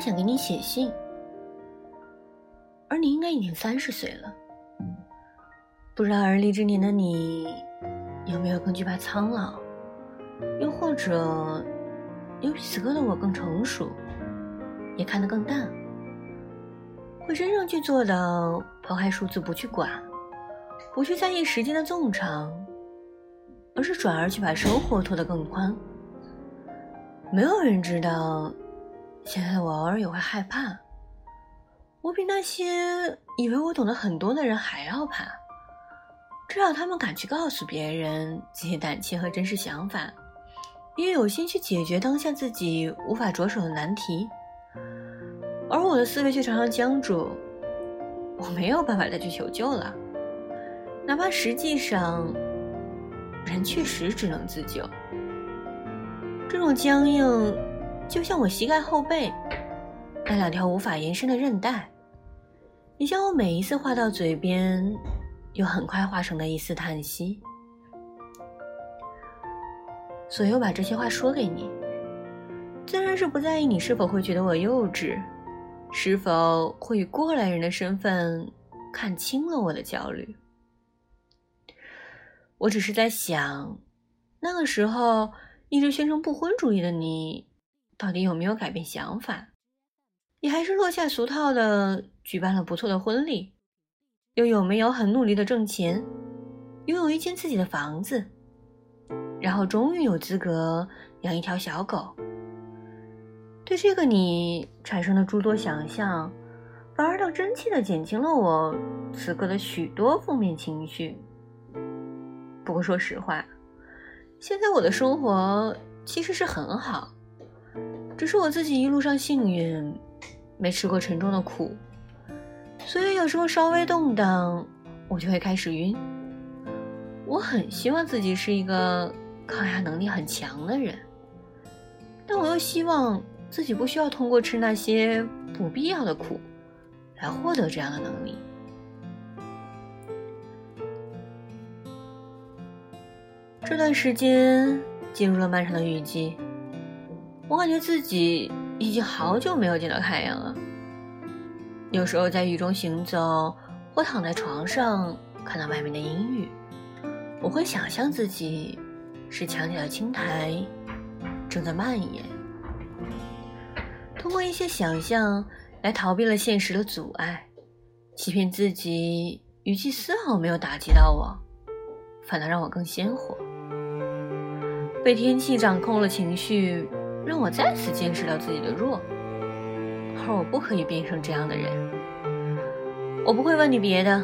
写信，而你应该已经三十岁了。不知道而立之年的你，有没有更惧怕苍老，又或者有比此刻的我更成熟，也看得更淡，会真正去做到抛开数字不去管，不去在意时间的纵长，而是转而去把生活拖得更宽。没有人知道，现在我偶尔也会害怕，我比那些以为我懂得很多的人还要怕。至少他们敢去告诉别人自己胆怯和真实想法，也有心去解决当下自己无法着手的难题。而我的思维却常常僵住，我没有办法再去求救了，哪怕实际上人确实只能自救。这种僵硬，就像我膝盖后背那两条无法延伸的韧带，也像我每一次话到嘴边。又很快化成了一丝叹息，所以我把这些话说给你，自然是不在意你是否会觉得我幼稚，是否会以过来人的身份看清了我的焦虑。我只是在想，那个时候一直宣称不婚主义的你，到底有没有改变想法？你还是落下俗套的举办了不错的婚礼。又有没有很努力的挣钱，拥有一间自己的房子，然后终于有资格养一条小狗？对这个你产生了诸多想象，反而倒真切的减轻了我此刻的许多负面情绪。不过说实话，现在我的生活其实是很好，只是我自己一路上幸运，没吃过沉重的苦。所以有时候稍微动荡，我就会开始晕。我很希望自己是一个抗压能力很强的人，但我又希望自己不需要通过吃那些不必要的苦，来获得这样的能力。这段时间进入了漫长的雨季，我感觉自己已经好久没有见到太阳了。有时候在雨中行走，或躺在床上看到外面的阴雨，我会想象自己是墙角的青苔，正在蔓延。通过一些想象来逃避了现实的阻碍，欺骗自己语气丝毫没有打击到我，反倒让我更鲜活。被天气掌控了情绪，让我再次见识到自己的弱。而我不可以变成这样的人。我不会问你别的，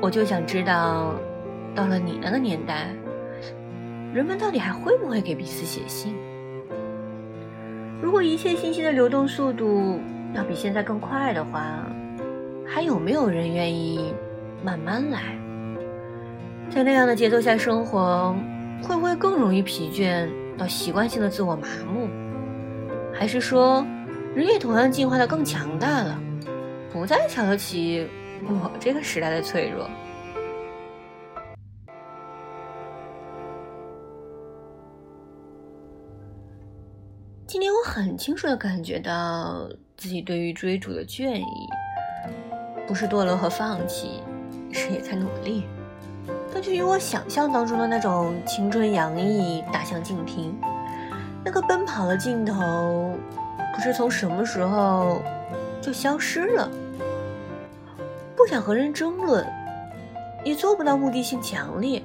我就想知道，到了你那个年代，人们到底还会不会给彼此写信？如果一切信息的流动速度要比现在更快的话，还有没有人愿意慢慢来？在那样的节奏下生活，会不会更容易疲倦到习惯性的自我麻木？还是说？人也同样进化的更强大了，不再瞧得起我这个时代的脆弱。今天我很清楚的感觉到自己对于追逐的倦意，不是堕落和放弃，是也在努力，就与我想象当中的那种青春洋溢大相径庭，那个奔跑的劲头。不知从什么时候就消失了。不想和人争论，也做不到目的性强烈，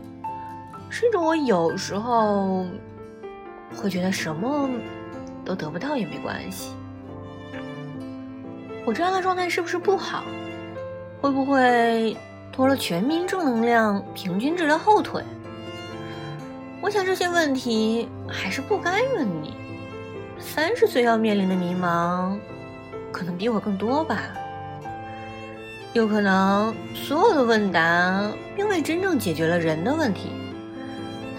甚至我有时候会觉得什么都得不到也没关系。我这样的状态是不是不好？会不会拖了全民正能量平均值的后腿？我想这些问题还是不该问你。三十岁要面临的迷茫，可能比我更多吧。有可能所有的问答并未真正解决了人的问题，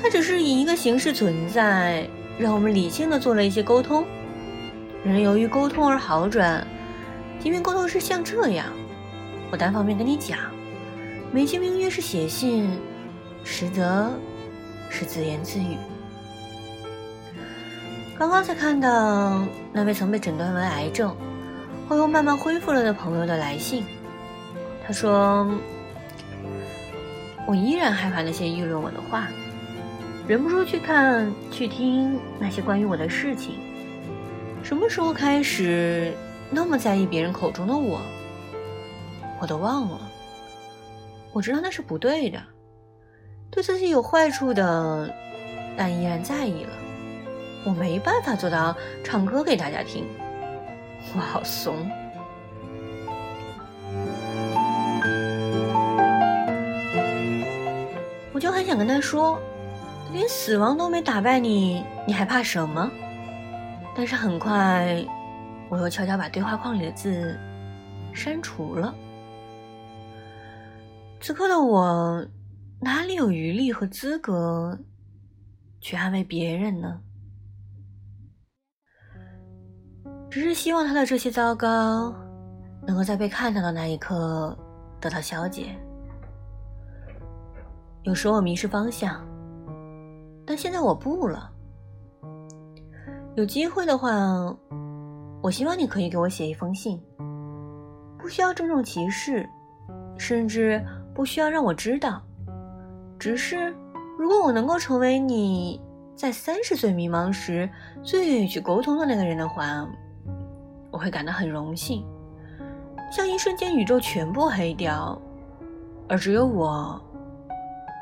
它只是以一个形式存在，让我们理性的做了一些沟通。人由于沟通而好转，即便沟通是像这样，我单方面跟你讲，美其名曰是写信，实则是自言自语。刚刚才看到那位曾被诊断为癌症，后又慢慢恢复了的朋友的来信。他说：“我依然害怕那些议论我的话，忍不住去看、去听那些关于我的事情。什么时候开始那么在意别人口中的我？我都忘了。我知道那是不对的，对自己有坏处的，但依然在意了。我没办法做到唱歌给大家听。”我好怂，我就很想跟他说，连死亡都没打败你，你还怕什么？但是很快，我又悄悄把对话框里的字删除了。此刻的我，哪里有余力和资格去安慰别人呢？只是希望他的这些糟糕，能够在被看到的那一刻得到消解。有时候我迷失方向，但现在我不了。有机会的话，我希望你可以给我写一封信，不需要郑重其事，甚至不需要让我知道。只是，如果我能够成为你在三十岁迷茫时最愿意去沟通的那个人的话。我会感到很荣幸，像一瞬间宇宙全部黑掉，而只有我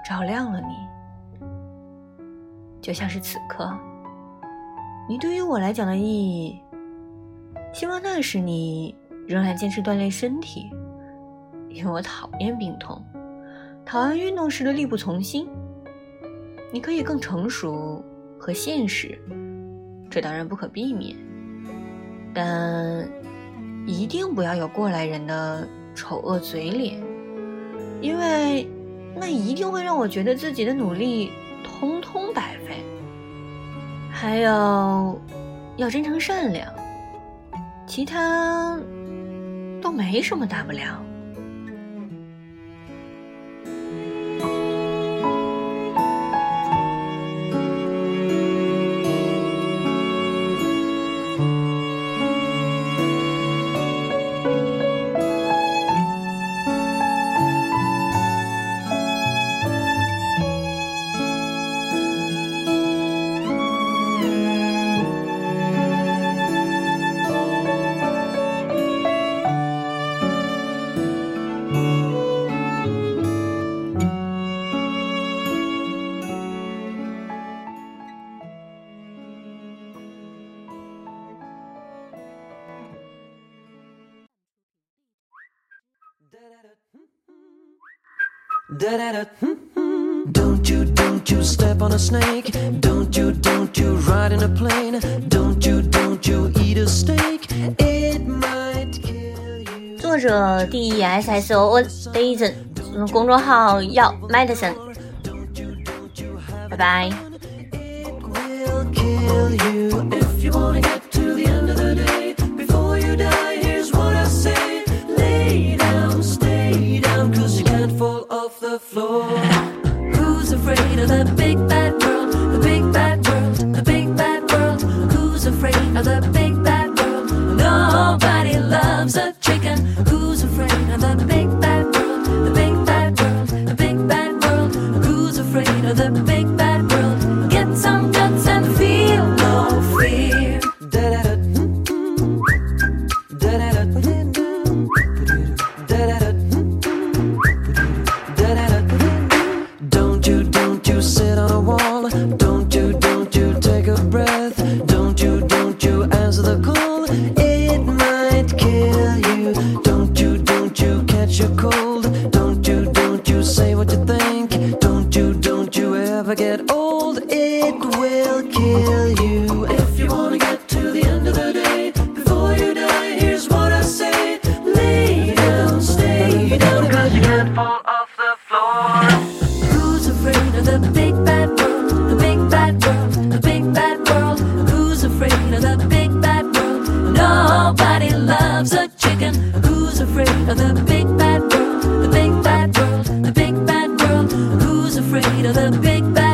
照亮了你，就像是此刻，你对于我来讲的意义。希望那时你仍然坚持锻炼身体，因为我讨厌病痛，讨厌运动时的力不从心。你可以更成熟和现实，这当然不可避免。但一定不要有过来人的丑恶嘴脸，因为那一定会让我觉得自己的努力通通白费。还有，要真诚善良，其他都没什么大不了。Don't you, don't you step on a snake. Don't you, don't you ride in a plane. Don't you, don't you eat a steak. It might kill you. 作者 D E S S O N Dazen，公众号药 Medicine。拜拜。It will kill you if you wanna get you say afraid of the big bad